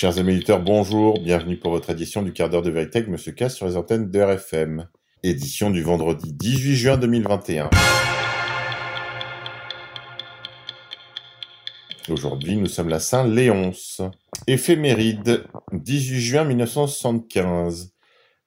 Chers amis auditeurs, bonjour, bienvenue pour votre édition du quart d'heure de vérité Monsieur K sur les antennes de RFM. Édition du vendredi 18 juin 2021. Aujourd'hui, nous sommes la Saint-Léonce. Éphéméride, 18 juin 1975.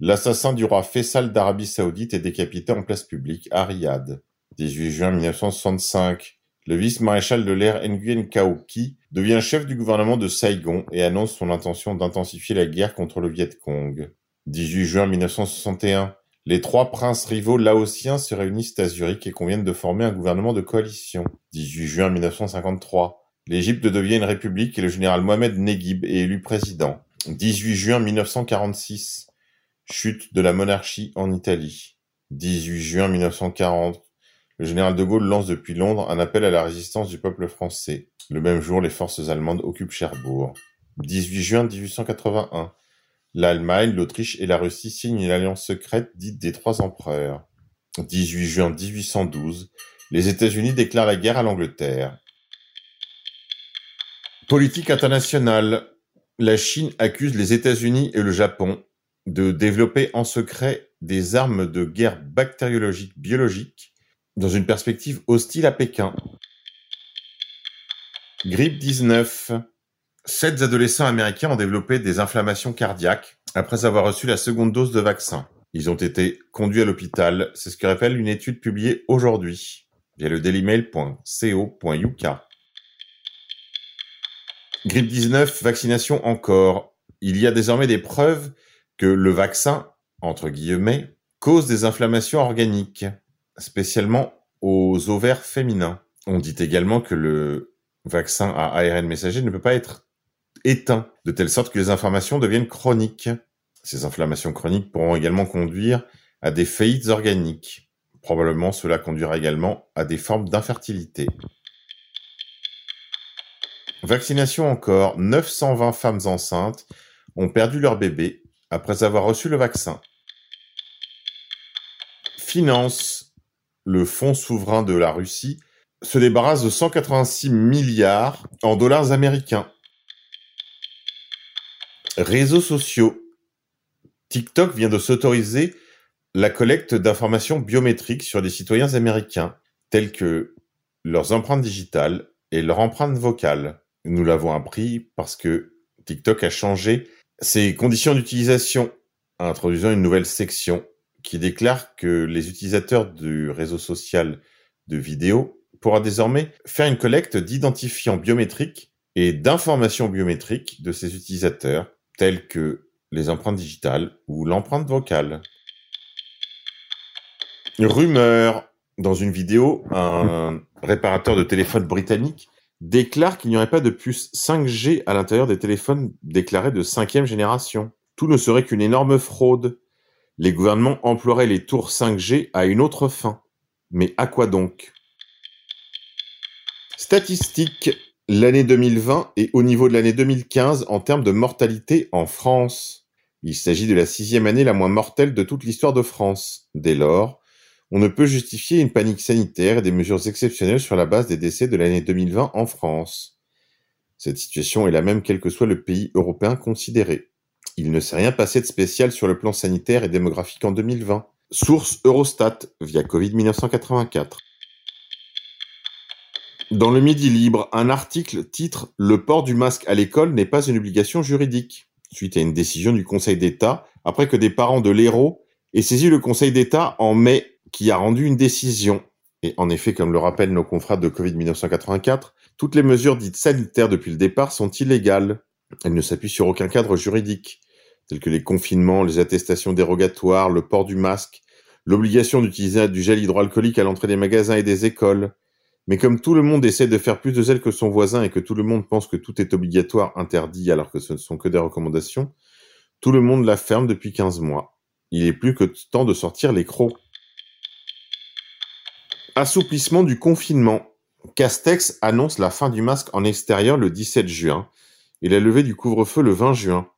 L'assassin du roi Faisal d'Arabie Saoudite est décapité en place publique à Riyad. 18 juin 1965. Le vice-maréchal de l'air Nguyen Cao Qui devient chef du gouvernement de Saigon et annonce son intention d'intensifier la guerre contre le Viet Cong. 18 juin 1961. Les trois princes rivaux laotiens se réunissent à Zurich et conviennent de former un gouvernement de coalition. 18 juin 1953. L'Égypte devient une république et le général Mohamed Neguib est élu président. 18 juin 1946. Chute de la monarchie en Italie. 18 juin 1940. Le général de Gaulle lance depuis Londres un appel à la résistance du peuple français. Le même jour, les forces allemandes occupent Cherbourg. 18 juin 1881. L'Allemagne, l'Autriche et la Russie signent une alliance secrète dite des Trois Empereurs. 18 juin 1812. Les États-Unis déclarent la guerre à l'Angleterre. Politique internationale. La Chine accuse les États-Unis et le Japon de développer en secret des armes de guerre bactériologiques biologiques dans une perspective hostile à Pékin. Grippe 19. Sept adolescents américains ont développé des inflammations cardiaques après avoir reçu la seconde dose de vaccin. Ils ont été conduits à l'hôpital, c'est ce que révèle une étude publiée aujourd'hui via le dailymail.co.uk. Grippe 19, vaccination encore. Il y a désormais des preuves que le vaccin, entre guillemets, cause des inflammations organiques spécialement aux ovaires féminins. On dit également que le vaccin à ARN messager ne peut pas être éteint, de telle sorte que les inflammations deviennent chroniques. Ces inflammations chroniques pourront également conduire à des faillites organiques. Probablement cela conduira également à des formes d'infertilité. Vaccination encore, 920 femmes enceintes ont perdu leur bébé après avoir reçu le vaccin. Finance, le fonds souverain de la Russie, se débarrasse de 186 milliards en dollars américains. Réseaux sociaux. TikTok vient de s'autoriser la collecte d'informations biométriques sur les citoyens américains, telles que leurs empreintes digitales et leurs empreintes vocales. Nous l'avons appris parce que TikTok a changé ses conditions d'utilisation, introduisant une nouvelle section qui déclare que les utilisateurs du réseau social de vidéo pourra désormais faire une collecte d'identifiants biométriques et d'informations biométriques de ces utilisateurs, telles que les empreintes digitales ou l'empreinte vocale. Rumeur. Dans une vidéo, un réparateur de téléphone britannique déclare qu'il n'y aurait pas de puce 5G à l'intérieur des téléphones déclarés de cinquième génération. Tout ne serait qu'une énorme fraude. Les gouvernements emploieraient les tours 5G à une autre fin. Mais à quoi donc? Statistiques. L'année 2020 est au niveau de l'année 2015 en termes de mortalité en France. Il s'agit de la sixième année la moins mortelle de toute l'histoire de France. Dès lors, on ne peut justifier une panique sanitaire et des mesures exceptionnelles sur la base des décès de l'année 2020 en France. Cette situation est la même quel que soit le pays européen considéré. Il ne s'est rien passé de spécial sur le plan sanitaire et démographique en 2020. Source Eurostat via Covid 1984. Dans le Midi Libre, un article titre Le port du masque à l'école n'est pas une obligation juridique, suite à une décision du Conseil d'État, après que des parents de l'héros aient saisi le Conseil d'État en mai, qui a rendu une décision. Et en effet, comme le rappellent nos confrères de Covid 1984, toutes les mesures dites sanitaires depuis le départ sont illégales. Elles ne s'appuient sur aucun cadre juridique tels que les confinements, les attestations dérogatoires, le port du masque, l'obligation d'utiliser du gel hydroalcoolique à l'entrée des magasins et des écoles. Mais comme tout le monde essaie de faire plus de zèle que son voisin et que tout le monde pense que tout est obligatoire, interdit, alors que ce ne sont que des recommandations, tout le monde la ferme depuis 15 mois. Il est plus que temps de sortir les crocs. Assouplissement du confinement. Castex annonce la fin du masque en extérieur le 17 juin et la levée du couvre-feu le 20 juin.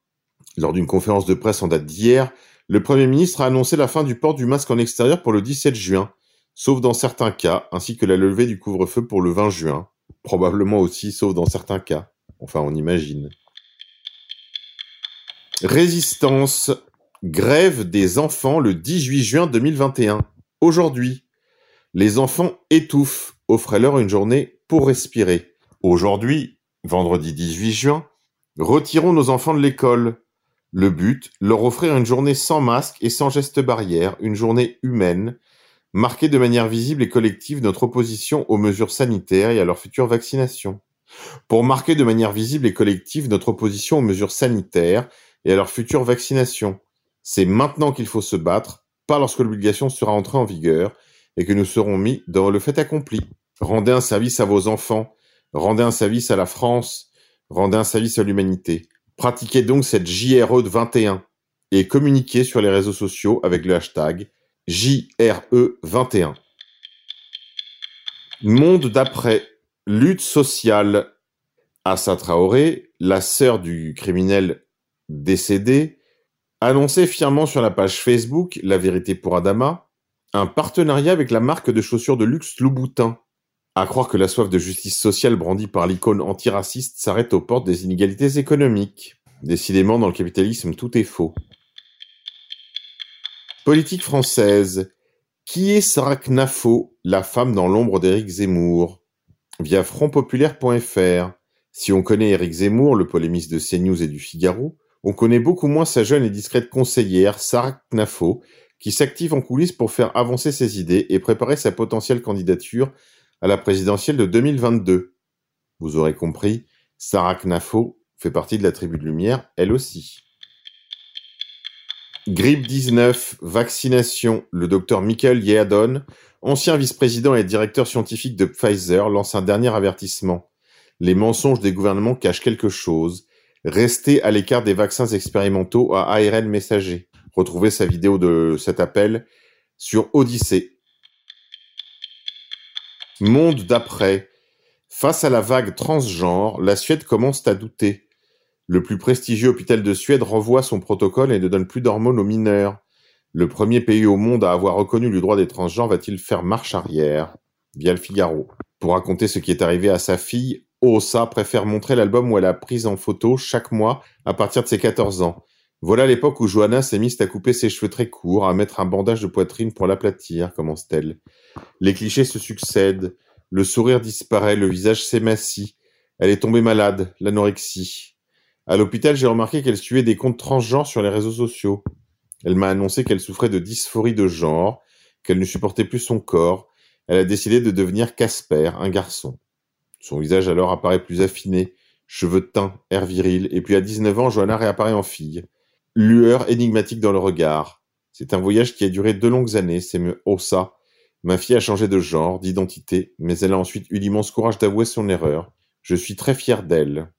Lors d'une conférence de presse en date d'hier, le Premier ministre a annoncé la fin du port du masque en extérieur pour le 17 juin, sauf dans certains cas, ainsi que la levée du couvre-feu pour le 20 juin, probablement aussi sauf dans certains cas. Enfin, on imagine. Résistance. Grève des enfants le 18 juin 2021. Aujourd'hui. Les enfants étouffent. Offrez-leur une journée pour respirer. Aujourd'hui, vendredi 18 juin, retirons nos enfants de l'école. Le but, leur offrir une journée sans masque et sans geste barrière, une journée humaine, marquer de manière visible et collective notre opposition aux mesures sanitaires et à leur future vaccination. Pour marquer de manière visible et collective notre opposition aux mesures sanitaires et à leur future vaccination. C'est maintenant qu'il faut se battre, pas lorsque l'obligation sera entrée en vigueur et que nous serons mis dans le fait accompli. Rendez un service à vos enfants, rendez un service à la France, rendez un service à l'humanité. Pratiquez donc cette JRE de 21 et communiquez sur les réseaux sociaux avec le hashtag JRE21. Monde d'après. Lutte sociale. Assa Traoré, la sœur du criminel décédé, annonçait fièrement sur la page Facebook La vérité pour Adama un partenariat avec la marque de chaussures de luxe Louboutin. À croire que la soif de justice sociale brandie par l'icône antiraciste s'arrête aux portes des inégalités économiques. Décidément, dans le capitalisme, tout est faux. Politique française. Qui est Sarah Knafo, la femme dans l'ombre d'Éric Zemmour? Via frontpopulaire.fr. Si on connaît Éric Zemmour, le polémiste de CNews et du Figaro, on connaît beaucoup moins sa jeune et discrète conseillère, Sarah Knafo, qui s'active en coulisses pour faire avancer ses idées et préparer sa potentielle candidature à la présidentielle de 2022. Vous aurez compris, Sarah Knafo fait partie de la tribu de lumière, elle aussi. Grippe 19, vaccination. Le docteur Michael Yeadon, ancien vice-président et directeur scientifique de Pfizer, lance un dernier avertissement. Les mensonges des gouvernements cachent quelque chose. Restez à l'écart des vaccins expérimentaux à ARN messager. Retrouvez sa vidéo de cet appel sur Odyssée. Monde d'après. Face à la vague transgenre, la Suède commence à douter. Le plus prestigieux hôpital de Suède renvoie son protocole et ne donne plus d'hormones aux mineurs. Le premier pays au monde à avoir reconnu le droit des transgenres va-t-il faire marche arrière? Via le Figaro. Pour raconter ce qui est arrivé à sa fille, Osa préfère montrer l'album où elle a pris en photo chaque mois à partir de ses 14 ans. Voilà l'époque où Johanna s'est mise à couper ses cheveux très courts, à mettre un bandage de poitrine pour l'aplatir, commence-t-elle. Les clichés se succèdent, le sourire disparaît, le visage s'émassit. Elle est tombée malade, l'anorexie. À l'hôpital, j'ai remarqué qu'elle suivait des comptes transgenres sur les réseaux sociaux. Elle m'a annoncé qu'elle souffrait de dysphorie de genre, qu'elle ne supportait plus son corps. Elle a décidé de devenir Casper, un garçon. Son visage alors apparaît plus affiné, cheveux teints, air viril, et puis à 19 ans, Johanna réapparaît en fille. Lueur énigmatique dans le regard. C'est un voyage qui a duré deux longues années, c'est me Ossa. Ma fille a changé de genre, d'identité, mais elle a ensuite eu l'immense courage d'avouer son erreur. Je suis très fier d'elle.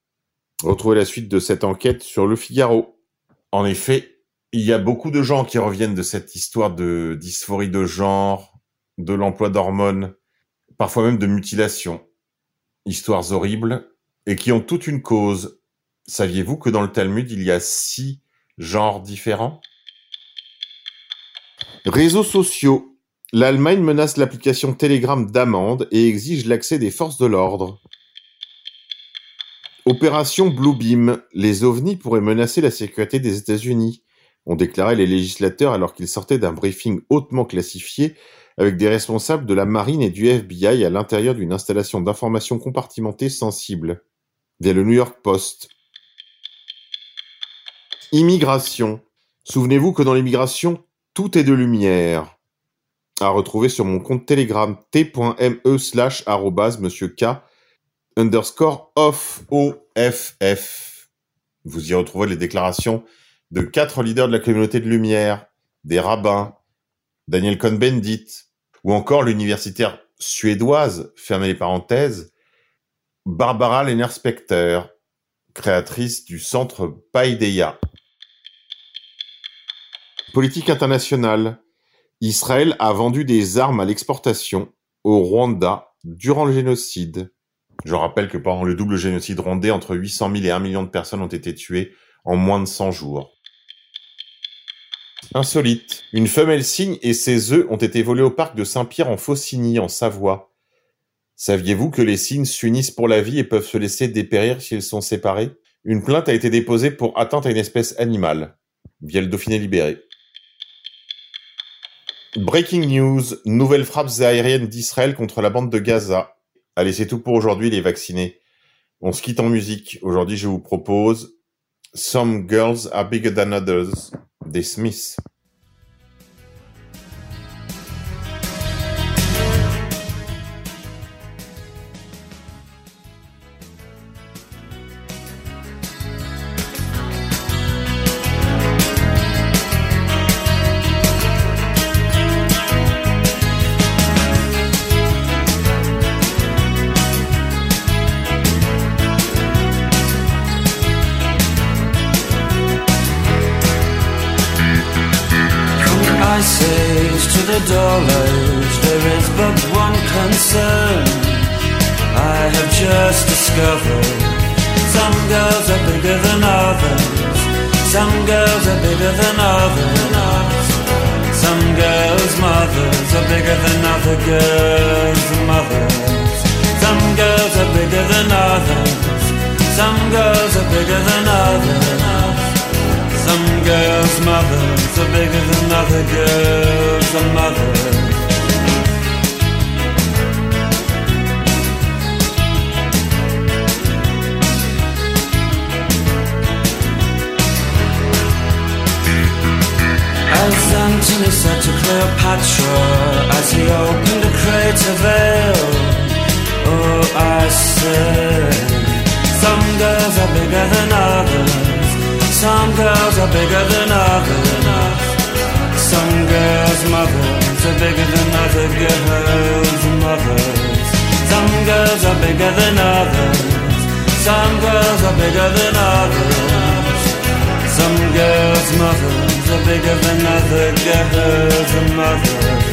Retrouvez la suite de cette enquête sur Le Figaro. En effet, il y a beaucoup de gens qui reviennent de cette histoire de dysphorie de genre, de l'emploi d'hormones, parfois même de mutilation. Histoires horribles et qui ont toute une cause. Saviez-vous que dans le Talmud, il y a six genres différents Réseaux sociaux. L'Allemagne menace l'application Telegram d'amende et exige l'accès des forces de l'ordre. Opération Bluebeam. Les ovnis pourraient menacer la sécurité des États-Unis, ont déclaré les législateurs alors qu'ils sortaient d'un briefing hautement classifié avec des responsables de la marine et du FBI à l'intérieur d'une installation d'information compartimentée sensible. Via le New York Post. Immigration. Souvenez-vous que dans l'immigration, tout est de lumière. À retrouver sur mon compte Telegram t.me slash monsieur K underscore. Vous y retrouvez les déclarations de quatre leaders de la communauté de lumière, des rabbins, Daniel Cohn-Bendit, ou encore l'universitaire suédoise, fermez les parenthèses, Barbara Lehner-Specter, créatrice du centre Paideia. Politique internationale. Israël a vendu des armes à l'exportation au Rwanda durant le génocide. Je rappelle que pendant le double génocide rwandais, entre 800 000 et 1 million de personnes ont été tuées en moins de 100 jours. Insolite. Une femelle cygne et ses œufs ont été volés au parc de Saint-Pierre en Faucigny, en Savoie. Saviez-vous que les cygnes s'unissent pour la vie et peuvent se laisser dépérir s'ils sont séparés? Une plainte a été déposée pour atteinte à une espèce animale, via le Dauphiné libéré. Breaking news, nouvelles frappes aériennes d'Israël contre la bande de Gaza. Allez, c'est tout pour aujourd'hui les vaccinés. On se quitte en musique. Aujourd'hui, je vous propose Some Girls Are Bigger Than Others des Smiths. Dollars, there is but one concern. I have just discovered some girls are bigger than others. Some girls are bigger than others. Some girls' mothers are bigger than other girls' mothers. Some girls are bigger than others. Some girls are bigger than others. Some girls' mothers are bigger than other girls' mothers. As Antony said to Cleopatra as he opened a crater veil, oh, I said, some girls are bigger than others. Some girls are bigger than others. Some girls' mothers are bigger than other girls' mothers. Some girls are bigger than others. Some girls are bigger than others. Some girls' mothers are bigger than other girls' mothers.